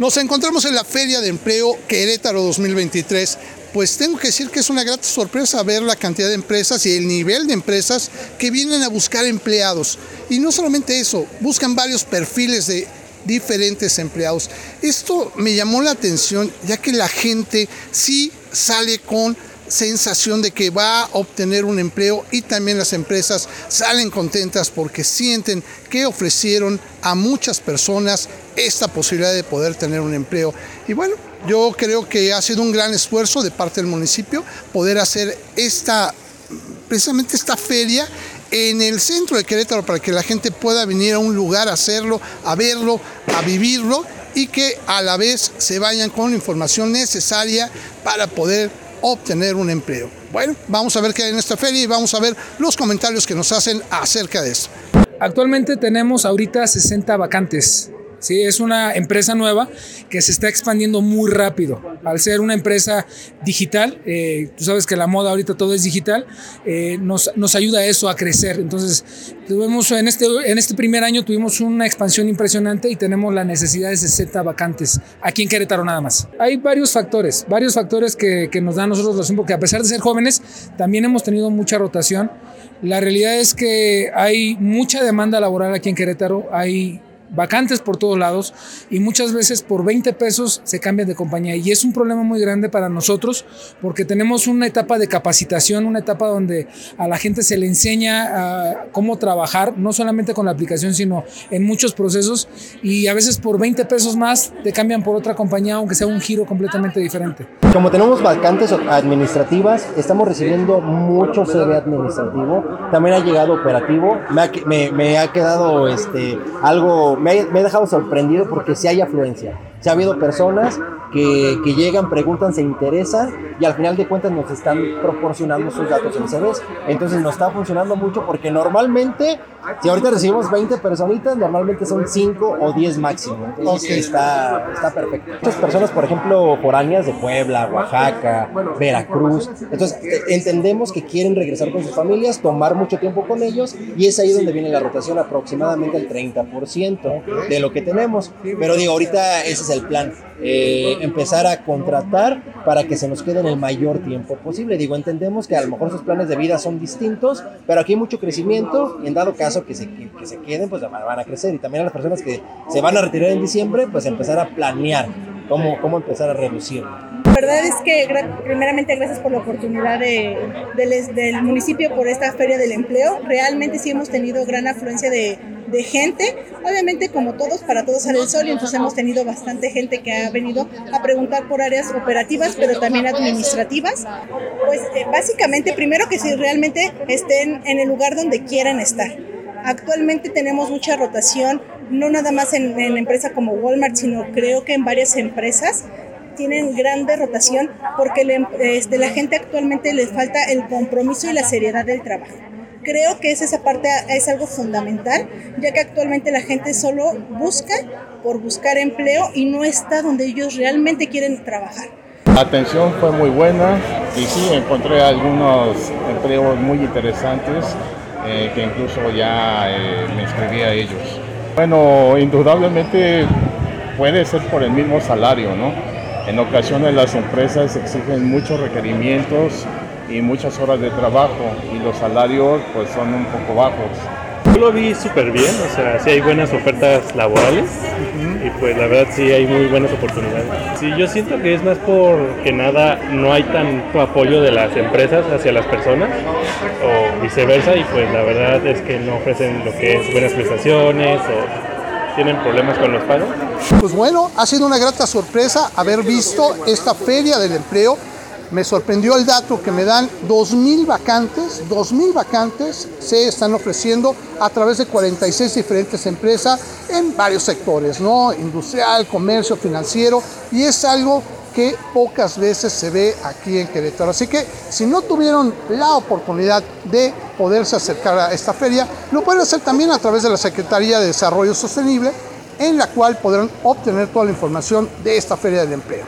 Nos encontramos en la Feria de Empleo Querétaro 2023. Pues tengo que decir que es una grata sorpresa ver la cantidad de empresas y el nivel de empresas que vienen a buscar empleados. Y no solamente eso, buscan varios perfiles de diferentes empleados. Esto me llamó la atención ya que la gente sí sale con sensación de que va a obtener un empleo y también las empresas salen contentas porque sienten que ofrecieron a muchas personas esta posibilidad de poder tener un empleo. Y bueno, yo creo que ha sido un gran esfuerzo de parte del municipio poder hacer esta, precisamente esta feria en el centro de Querétaro para que la gente pueda venir a un lugar a hacerlo, a verlo, a vivirlo y que a la vez se vayan con la información necesaria para poder obtener un empleo. Bueno, vamos a ver qué hay en esta feria y vamos a ver los comentarios que nos hacen acerca de esto. Actualmente tenemos ahorita 60 vacantes ¿sí? Es una empresa nueva que se está expandiendo muy rápido. Al ser una empresa digital, eh, tú sabes que la moda ahorita todo es digital, eh, nos, nos, ayuda a eso a crecer. Entonces, tuvimos en este, en este primer año tuvimos una expansión impresionante y tenemos la necesidad de 60 vacantes aquí en Querétaro nada más. Hay varios factores, varios factores que, que nos dan a nosotros los porque a pesar de ser jóvenes, también hemos tenido mucha rotación. La realidad es que hay mucha demanda laboral aquí en Querétaro, hay vacantes por todos lados y muchas veces por 20 pesos se cambian de compañía. Y es un problema muy grande para nosotros porque tenemos una etapa de capacitación, una etapa donde a la gente se le enseña a cómo trabajar, no solamente con la aplicación, sino en muchos procesos. Y a veces por 20 pesos más te cambian por otra compañía aunque sea un giro completamente diferente. Como tenemos vacantes administrativas, estamos recibiendo mucho CV administrativo, también ha llegado operativo, me ha, me, me ha quedado este, algo me, he dejado sorprendido porque sí hay afluencia. Se ha habido personas que, que, llegan, preguntan, se interesan y al final de cuentas nos están proporcionando sus datos en CVs. Entonces nos está funcionando mucho porque normalmente, si ahorita recibimos 20 personitas, normalmente son 5 o 10 máximo. Entonces está, está perfecto. Muchas personas, por ejemplo, foráneas de Puebla, Oaxaca, Veracruz. Entonces eh, entendemos que quieren regresar con sus familias, tomar mucho tiempo con ellos y es ahí donde viene la rotación, aproximadamente el 30% de lo que tenemos. Pero digo, ahorita ese es el plan. Eh, empezar a contratar para que se nos queden el mayor tiempo posible. Digo, entendemos que a lo mejor sus planes de vida son distintos, pero aquí hay mucho crecimiento y en dado caso que se, que se queden, pues van a crecer. Y también a las personas que se van a retirar en diciembre, pues empezar a planear cómo, cómo empezar a reducir. La verdad es que primeramente gracias por la oportunidad de, del municipio por esta feria del empleo. Realmente sí hemos tenido gran afluencia de, de gente. Obviamente como todos, para todos sale el sol y entonces hemos tenido bastante gente que ha venido a preguntar por áreas operativas, pero también administrativas. Pues eh, básicamente primero que si realmente estén en el lugar donde quieran estar. Actualmente tenemos mucha rotación, no nada más en, en empresas como Walmart, sino creo que en varias empresas tienen grande rotación porque le, este, la gente actualmente les falta el compromiso y la seriedad del trabajo. Creo que esa parte es algo fundamental, ya que actualmente la gente solo busca por buscar empleo y no está donde ellos realmente quieren trabajar. La atención fue muy buena y sí, encontré algunos empleos muy interesantes eh, que incluso ya eh, me inscribí a ellos. Bueno, indudablemente puede ser por el mismo salario, ¿no? En ocasiones las empresas exigen muchos requerimientos y muchas horas de trabajo y los salarios pues son un poco bajos. Yo lo vi súper bien, o sea, sí hay buenas ofertas laborales y pues la verdad sí hay muy buenas oportunidades. Sí, yo siento que es más porque nada, no hay tanto apoyo de las empresas hacia las personas o viceversa y pues la verdad es que no ofrecen lo que es buenas prestaciones o tienen problemas con los pagos? Pues bueno, ha sido una grata sorpresa haber visto esta feria del empleo. Me sorprendió el dato que me dan 2.000 vacantes, 2.000 vacantes se están ofreciendo a través de 46 diferentes empresas en varios sectores, ¿no? Industrial, comercio, financiero, y es algo que pocas veces se ve aquí en Querétaro. Así que si no tuvieron la oportunidad de poderse acercar a esta feria, lo pueden hacer también a través de la Secretaría de Desarrollo Sostenible, en la cual podrán obtener toda la información de esta feria del empleo.